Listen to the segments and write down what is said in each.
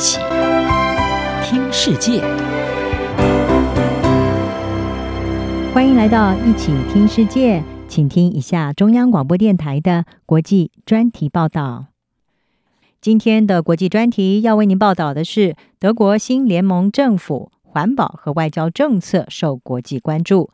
起听世界，欢迎来到一起听世界，请听一下中央广播电台的国际专题报道。今天的国际专题要为您报道的是德国新联盟政府环保和外交政策受国际关注。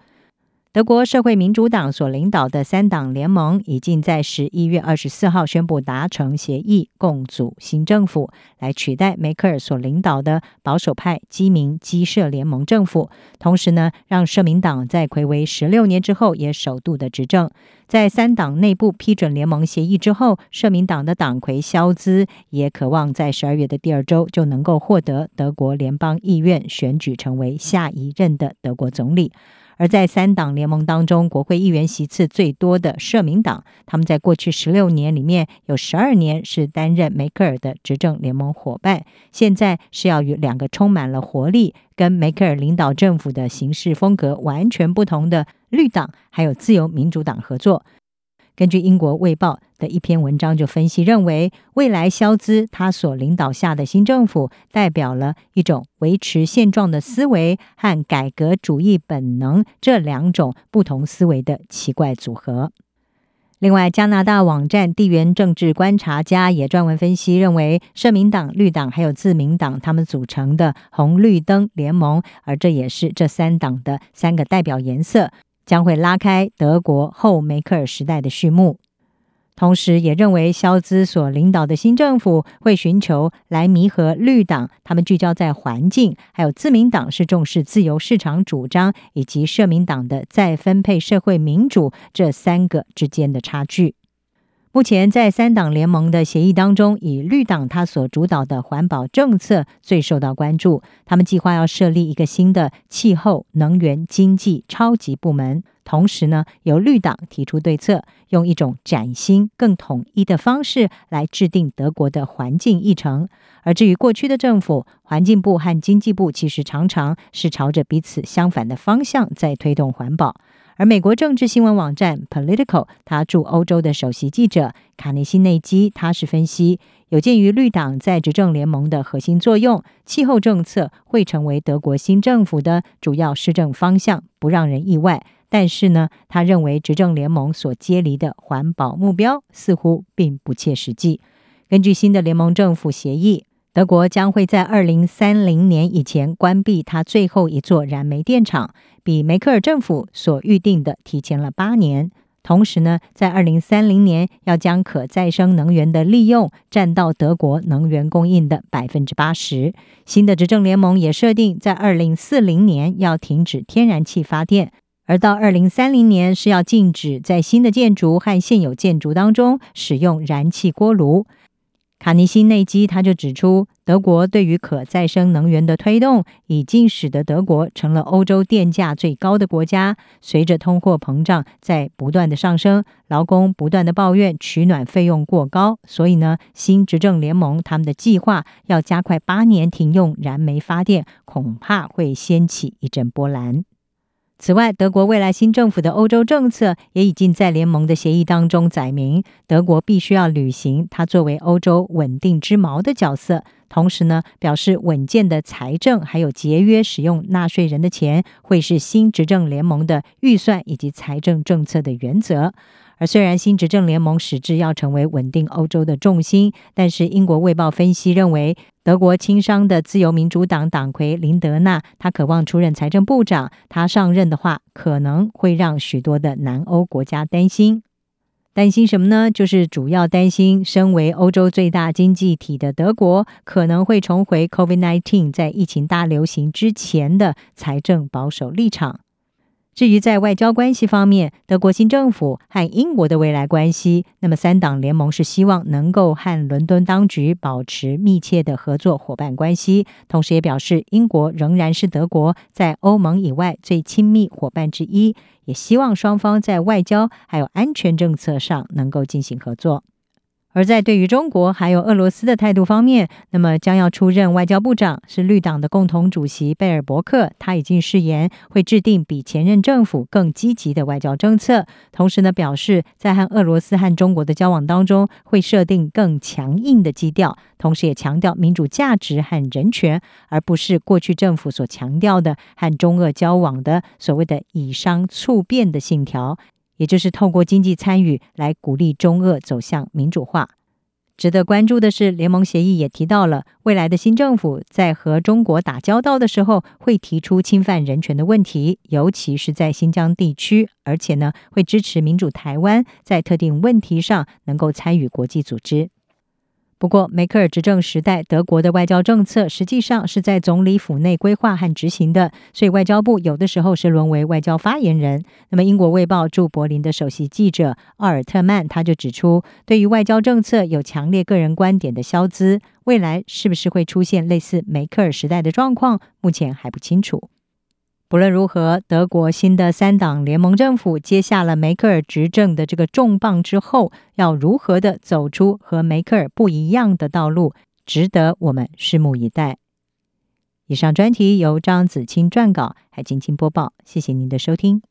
德国社会民主党所领导的三党联盟已经在十一月二十四号宣布达成协议，共组新政府，来取代梅克尔所领导的保守派基民基社联盟政府。同时呢，让社民党在魁违十六年之后也首度的执政。在三党内部批准联盟协议之后，社民党的党魁肖兹也渴望在十二月的第二周就能够获得德国联邦议院选举，成为下一任的德国总理。而在三党联盟当中，国会议员席次最多的社民党，他们在过去十六年里面有十二年是担任梅克尔的执政联盟伙伴，现在是要与两个充满了活力、跟梅克尔领导政府的行事风格完全不同的绿党还有自由民主党合作。根据英国《卫报》的一篇文章就分析认为，未来萧兹他所领导下的新政府代表了一种维持现状的思维和改革主义本能这两种不同思维的奇怪组合。另外，加拿大网站地缘政治观察家也撰文分析认为，社民党、绿党还有自民党他们组成的红绿灯联盟，而这也是这三党的三个代表颜色。将会拉开德国后梅克尔时代的序幕，同时也认为肖兹所领导的新政府会寻求来弥合绿党，他们聚焦在环境，还有自民党是重视自由市场主张，以及社民党的再分配社会民主这三个之间的差距。目前在三党联盟的协议当中，以绿党他所主导的环保政策最受到关注。他们计划要设立一个新的气候能源经济超级部门，同时呢，由绿党提出对策，用一种崭新、更统一的方式来制定德国的环境议程。而至于过去的政府，环境部和经济部其实常常是朝着彼此相反的方向在推动环保。而美国政治新闻网站 Political，他驻欧洲的首席记者卡内西内基，他是分析，有鉴于绿党在执政联盟的核心作用，气候政策会成为德国新政府的主要施政方向，不让人意外。但是呢，他认为执政联盟所接离的环保目标似乎并不切实际。根据新的联盟政府协议。德国将会在二零三零年以前关闭它最后一座燃煤电厂，比梅克尔政府所预定的提前了八年。同时呢，在二零三零年要将可再生能源的利用占到德国能源供应的百分之八十。新的执政联盟也设定在二零四零年要停止天然气发电，而到二零三零年是要禁止在新的建筑和现有建筑当中使用燃气锅炉。卡尼辛内基他就指出，德国对于可再生能源的推动，已经使得德国成了欧洲电价最高的国家。随着通货膨胀在不断的上升，劳工不断的抱怨取暖费用过高，所以呢，新执政联盟他们的计划要加快八年停用燃煤发电，恐怕会掀起一阵波澜。此外，德国未来新政府的欧洲政策也已经在联盟的协议当中载明，德国必须要履行它作为欧洲稳定之锚的角色，同时呢，表示稳健的财政还有节约使用纳税人的钱，会是新执政联盟的预算以及财政政策的原则。而虽然新执政联盟矢志要成为稳定欧洲的重心，但是英国《卫报》分析认为，德国亲商的自由民主党党魁林德纳，他渴望出任财政部长。他上任的话，可能会让许多的南欧国家担心。担心什么呢？就是主要担心，身为欧洲最大经济体的德国，可能会重回 COVID-19 在疫情大流行之前的财政保守立场。至于在外交关系方面，德国新政府和英国的未来关系，那么三党联盟是希望能够和伦敦当局保持密切的合作伙伴关系，同时也表示英国仍然是德国在欧盟以外最亲密伙伴之一，也希望双方在外交还有安全政策上能够进行合作。而在对于中国还有俄罗斯的态度方面，那么将要出任外交部长是绿党的共同主席贝尔伯克，他已经誓言会制定比前任政府更积极的外交政策，同时呢表示在和俄罗斯和中国的交往当中会设定更强硬的基调，同时也强调民主价值和人权，而不是过去政府所强调的和中俄交往的所谓的以商促变的信条。也就是透过经济参与来鼓励中俄走向民主化。值得关注的是，联盟协议也提到了未来的新政府在和中国打交道的时候，会提出侵犯人权的问题，尤其是在新疆地区，而且呢，会支持民主台湾在特定问题上能够参与国际组织。不过，梅克尔执政时代，德国的外交政策实际上是在总理府内规划和执行的，所以外交部有的时候是沦为外交发言人。那么，英国《卫报》驻柏林的首席记者奥尔特曼他就指出，对于外交政策有强烈个人观点的肖兹，未来是不是会出现类似梅克尔时代的状况，目前还不清楚。不论如何，德国新的三党联盟政府接下了梅克尔执政的这个重磅之后，要如何的走出和梅克尔不一样的道路，值得我们拭目以待。以上专题由张子清撰稿，还静静播报。谢谢您的收听。